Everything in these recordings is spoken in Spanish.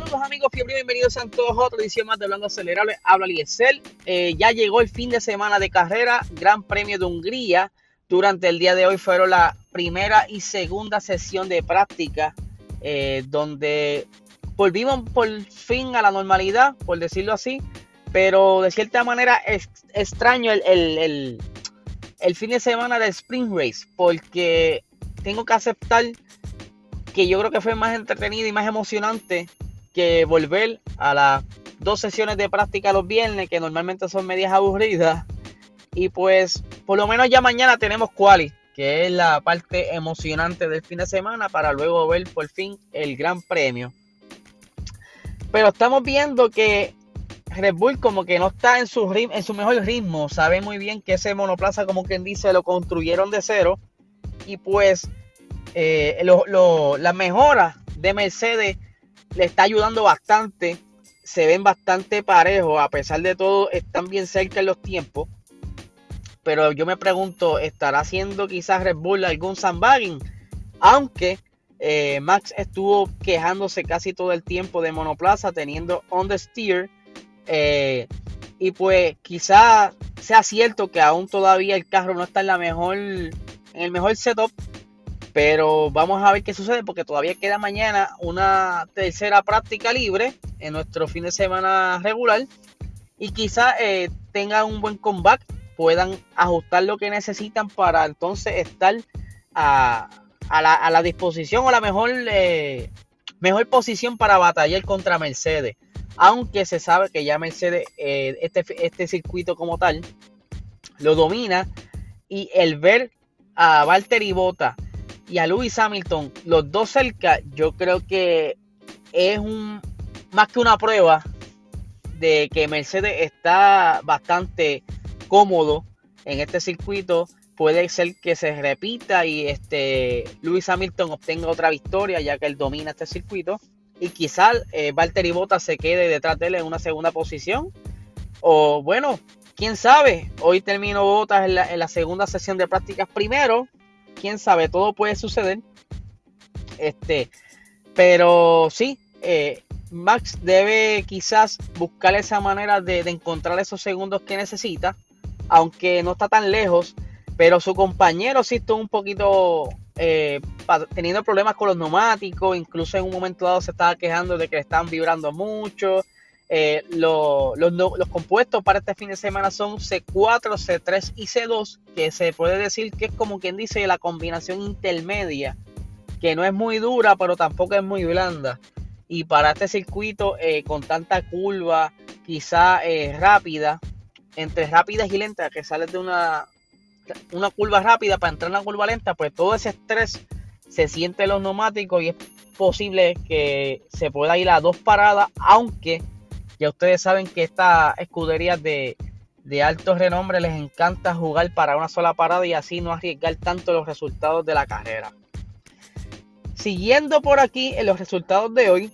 Saludos amigos, fiebre bienvenidos a todos a otra edición más de Hablando Acelerable. Habla Liesel. Eh, ya llegó el fin de semana de carrera, Gran Premio de Hungría. Durante el día de hoy fueron la primera y segunda sesión de práctica, eh, donde volvimos por fin a la normalidad, por decirlo así. Pero de cierta manera es extraño el, el, el fin de semana del Spring Race, porque tengo que aceptar que yo creo que fue más entretenido y más emocionante que volver a las dos sesiones de práctica los viernes, que normalmente son medias aburridas. Y pues, por lo menos ya mañana tenemos quali, que es la parte emocionante del fin de semana, para luego ver por fin el gran premio. Pero estamos viendo que Red Bull como que no está en su, en su mejor ritmo. Sabe muy bien que ese monoplaza, como quien dice, lo construyeron de cero. Y pues eh, la mejora de Mercedes le está ayudando bastante. Se ven bastante parejos. A pesar de todo, están bien cerca en los tiempos. Pero yo me pregunto, ¿estará haciendo quizás Red Bull algún sandbagging? Aunque eh, Max estuvo quejándose casi todo el tiempo de monoplaza, teniendo on the steer. Eh, y pues quizá sea cierto que aún todavía el carro no está en la mejor, en el mejor setup pero vamos a ver qué sucede porque todavía queda mañana una tercera práctica libre en nuestro fin de semana regular. Y quizá eh, tengan un buen comeback, puedan ajustar lo que necesitan para entonces estar a, la, disposición o la mejor, eh, mejor posición para batallar contra Mercedes. Aunque se sabe que ya Mercedes, eh, este, este circuito como tal, lo domina. Y el ver a Valtteri Bota y a Lewis Hamilton, los dos cerca, yo creo que es un más que una prueba de que Mercedes está bastante cómodo en este circuito. Puede ser que se repita y este Lewis Hamilton obtenga otra victoria ya que él domina este circuito. Y quizás eh, Valtteri Bottas se quede detrás de él en una segunda posición. O bueno, quién sabe. Hoy terminó Bottas en la segunda sesión de prácticas primero quién sabe, todo puede suceder. Este, pero sí, eh, Max debe quizás buscar esa manera de, encontrar esos segundos que necesita, aunque no está tan lejos, pero su compañero sí está un poquito eh, teniendo problemas con los neumáticos, incluso en un momento dado se estaba quejando de que le vibrando mucho. Eh, los, compuestos para este fin de semana son C4, C3 y C2, que se puede decir que es como quien dice la combinación intermedia, que no es muy dura, pero tampoco es muy blanda. Y para este circuito eh, con tanta curva, quizá eh, rápida, entre rápidas y lentas, que sale de una, una curva rápida para entrar en una curva lenta, pues todo ese estrés se siente en los neumáticos y es posible que se pueda ir a dos paradas, aunque ya ustedes saben que estas escuderías de, de alto renombre les encanta jugar para una sola parada y así no arriesgar tanto los resultados de la carrera. Siguiendo por aquí en los resultados de hoy,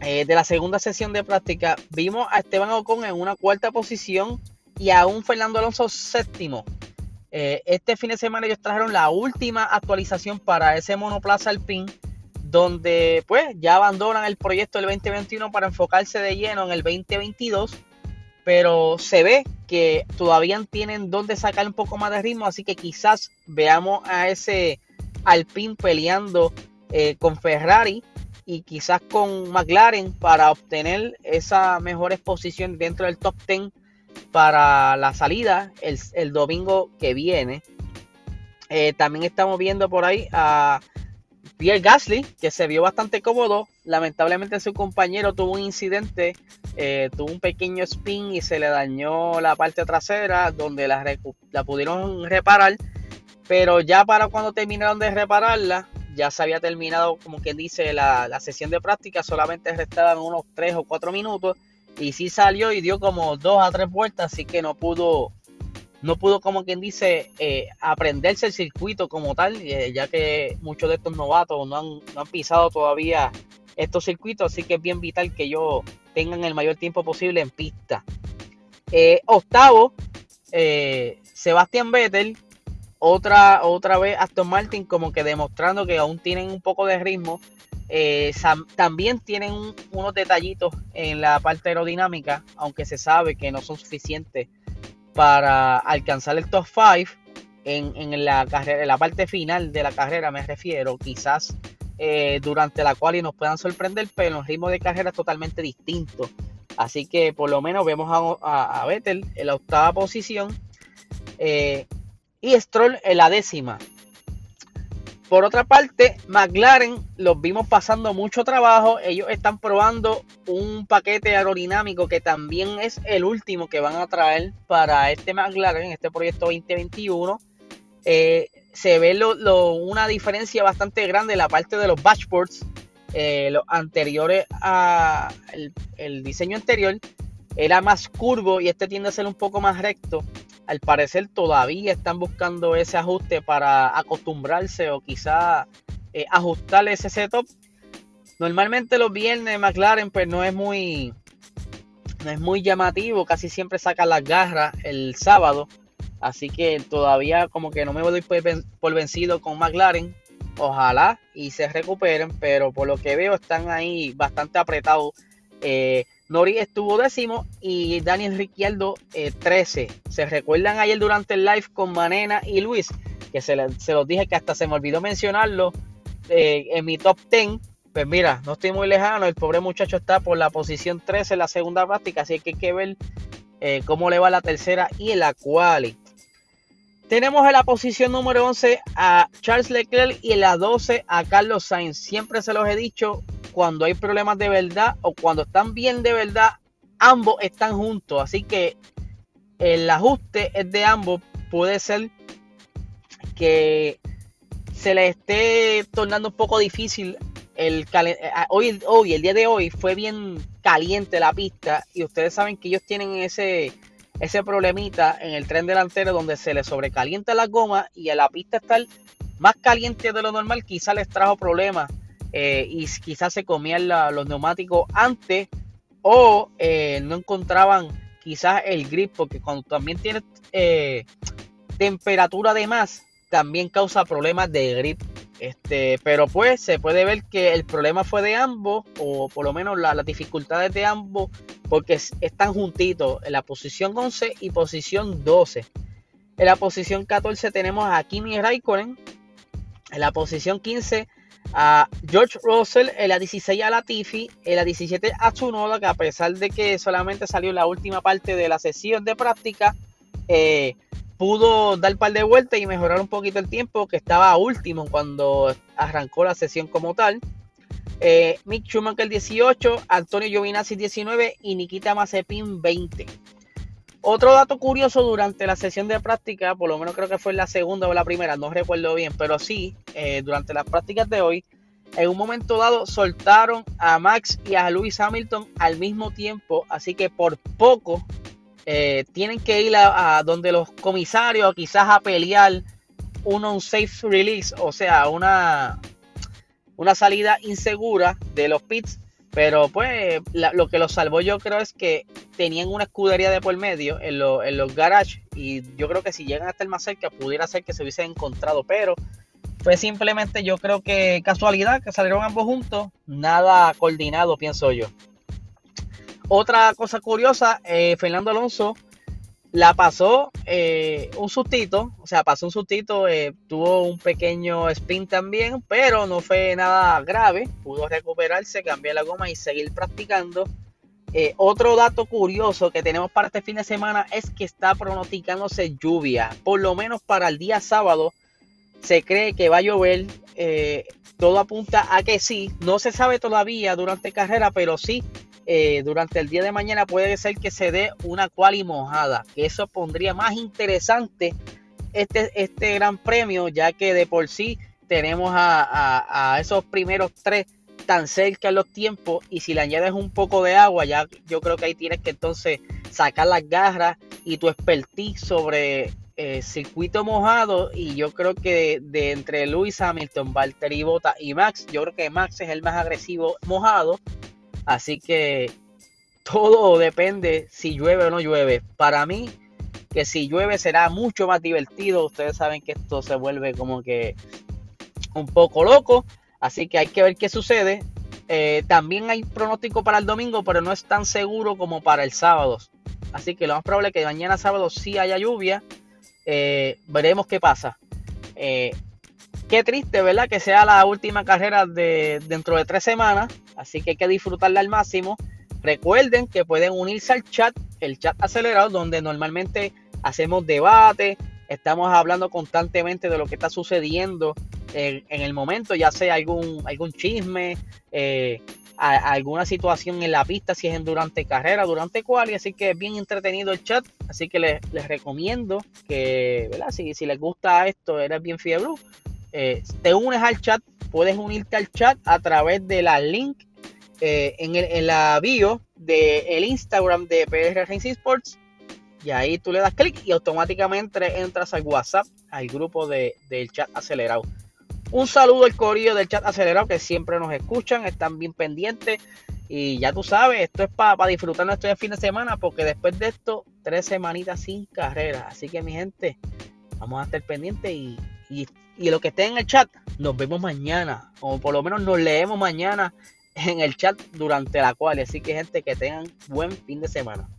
eh, de la segunda sesión de práctica, vimos a Esteban Ocon en una cuarta posición y a un Fernando Alonso séptimo. Eh, este fin de semana ellos trajeron la última actualización para ese monoplaza Alpine donde pues ya abandonan el proyecto del 2021 para enfocarse de lleno en el 2022, pero se ve que todavía tienen donde sacar un poco más de ritmo, así que quizás veamos a ese Alpine peleando eh, con Ferrari y quizás con McLaren para obtener esa mejor exposición dentro del top 10 para la salida el, domingo que viene. Eh, también estamos viendo por ahí a Pierre Gasly, que se vio bastante cómodo, lamentablemente su compañero tuvo un incidente, eh, tuvo un pequeño spin y se le dañó la parte trasera, donde la, la pudieron reparar, pero ya para cuando terminaron de repararla, ya se había terminado, como quien dice, la, la sesión de práctica, solamente restaban unos 3 o 4 minutos, y sí salió y dio como 2 a 3 vueltas, así que no pudo no pudo, como quien dice, eh, aprenderse el circuito como tal, eh, ya que muchos de estos novatos no han, pisado todavía estos circuitos, así que es bien vital que ellos tengan el mayor tiempo posible en pista. Eh, octavo, Sebastián Vettel, otra, otra vez Aston Martin como que demostrando que aún tienen un poco de ritmo, Eh, también tienen unos detallitos en la parte aerodinámica, aunque se sabe que no son suficientes para alcanzar el top 5 en, la carrera, en la parte final de la carrera me refiero, quizás eh, durante la cual y nos puedan sorprender, pero el ritmo de carrera es totalmente distinto. Así que por lo menos vemos a, a, Vettel en la octava posición eh, y Stroll en la décima. Por otra parte, McLaren los vimos pasando mucho trabajo. Ellos están probando un paquete aerodinámico que también es el último que van a traer para este McLaren, este proyecto 2021. Eh, se ve una diferencia bastante grande en la parte de los dashboards. Eh, los anteriores a el diseño anterior era más curvo y este tiende a ser un poco más recto al parecer todavía están buscando ese ajuste para acostumbrarse o quizá eh, ajustar ese setup. Normalmente los viernes McLaren pues no es muy no es muy llamativo, casi siempre saca las garras el sábado, así que todavía como que no me voy por vencido con McLaren. Ojalá y se recuperen, pero por lo que veo están ahí bastante apretados. Eh, Nori estuvo décimo y Daniel Ricciardo 13. Eh, ¿Se recuerdan ayer durante el live con Manena y Luis? Que se, los dije que hasta se me olvidó mencionarlo eh, en mi top 10. Pues mira, no estoy muy lejano. El pobre muchacho está por la posición 13 en la segunda práctica. Así que hay que ver eh, cómo le va la tercera y la quali. Tenemos en la posición número 11 a Charles Leclerc y en la 12 a Carlos Sainz. Siempre se los he dicho, cuando hay problemas de verdad o cuando están bien de verdad, ambos están juntos. Así que el ajuste es de ambos. Puede ser que se le esté tornando un poco difícil el eh, hoy, hoy, el día de hoy fue bien caliente la pista y ustedes saben que ellos tienen ese, ese problemita en el tren delantero donde se le sobrecalienta la goma y a la pista estar más caliente de lo normal quizá les trajo problemas eh, y quizás se comían los neumáticos antes o eh, no encontraban quizás el grip, porque cuando también tiene eh, temperatura de más, también causa problemas de grip. Este, pero pues se puede ver que el problema fue de ambos, o por lo menos las dificultades de ambos, porque están juntitos en la posición 11 y posición 12. En la posición 14 tenemos a Kimi Raikkonen. En la posición 15 a George Russell, en la 16 a Latifi, en la 17 a Tsunoda, que a pesar de que solamente salió en la última parte de la sesión de práctica, eh, pudo dar par de vueltas y mejorar un poquito el tiempo, que estaba último cuando arrancó la sesión como tal. Eh, Mick Schumacher 18, Antonio Giovinazzi 19 y Nikita Mazepin 20. Otro dato curioso durante la sesión de práctica, por lo menos creo que fue la segunda o la primera, no recuerdo bien, pero sí, eh, durante las prácticas de hoy, en un momento dado soltaron a Max y a Lewis Hamilton al mismo tiempo, así que por poco eh, tienen que ir a, donde los comisarios, quizás a pelear un safe release, o sea, una, una salida insegura de los pits pero pues lo que los salvó yo creo es que tenían una escudería de por medio en, en los garages y yo creo que si llegan hasta el más cerca pudiera ser que se hubiesen encontrado, pero fue simplemente yo creo que casualidad que salieron ambos juntos, nada coordinado pienso yo. Otra cosa curiosa, eh, Fernando Alonso la pasó eh, un sustito, o sea, pasó un sustito, eh, tuvo un pequeño spin también, pero no fue nada grave, pudo recuperarse, cambiar la goma y seguir practicando. Otro dato curioso que tenemos para este fin de semana es que está pronosticándose lluvia, por lo menos para el día sábado se cree que va a llover, todo apunta a que sí, no se sabe todavía durante carrera, pero sí eh, durante el día de mañana puede ser que se dé una quali mojada, que eso pondría más interesante este, este gran premio, ya que de por sí tenemos a, esos primeros tres tan cerca en los tiempos y si le añades un poco de agua, ya yo creo que ahí tienes que entonces sacar las garras y tu expertise sobre eh, circuito mojado y yo creo que de, entre Lewis Hamilton, Valtteri Bota y Max, yo creo que Max es el más agresivo mojado Así que todo depende si llueve o no llueve. Para mí, que si llueve será mucho más divertido. Ustedes saben que esto se vuelve como que un poco loco. Así que hay que ver qué sucede. Eh, también hay pronóstico para el domingo, pero no es tan seguro como para el sábado. Así que lo más probable es que mañana sábado sí haya lluvia. Eh, veremos qué pasa. Eh, qué triste, ¿verdad? Que sea la última carrera de dentro de tres semanas. Así que hay que disfrutarla al máximo. Recuerden que pueden unirse al chat, el chat acelerado, donde normalmente hacemos debate, estamos hablando constantemente de lo que está sucediendo en, el momento, ya sea algún, algún chisme, eh, alguna situación en la pista, si es durante carrera, durante cual, y así que es bien entretenido el chat, así que les, recomiendo que, ¿verdad? Si, si les gusta esto, eres bien fiebre, eh, te unes al chat, puedes unirte al chat a través de la link eh, en, el, en, la bio del el Instagram de PR Racing Sports y ahí tú le das clic y automáticamente entras al WhatsApp, al grupo de, del chat acelerado. Un saludo al corillo del chat acelerado que siempre nos escuchan, están bien pendientes. Y ya tú sabes, esto es para disfrutar nuestro fin de semana, porque después de esto, tres semanitas sin carrera. Así que mi gente, vamos a estar pendientes y, y, y lo que esté en el chat, nos vemos mañana. O por lo menos nos leemos mañana en el chat durante la cual. Así que gente, que tengan buen fin de semana.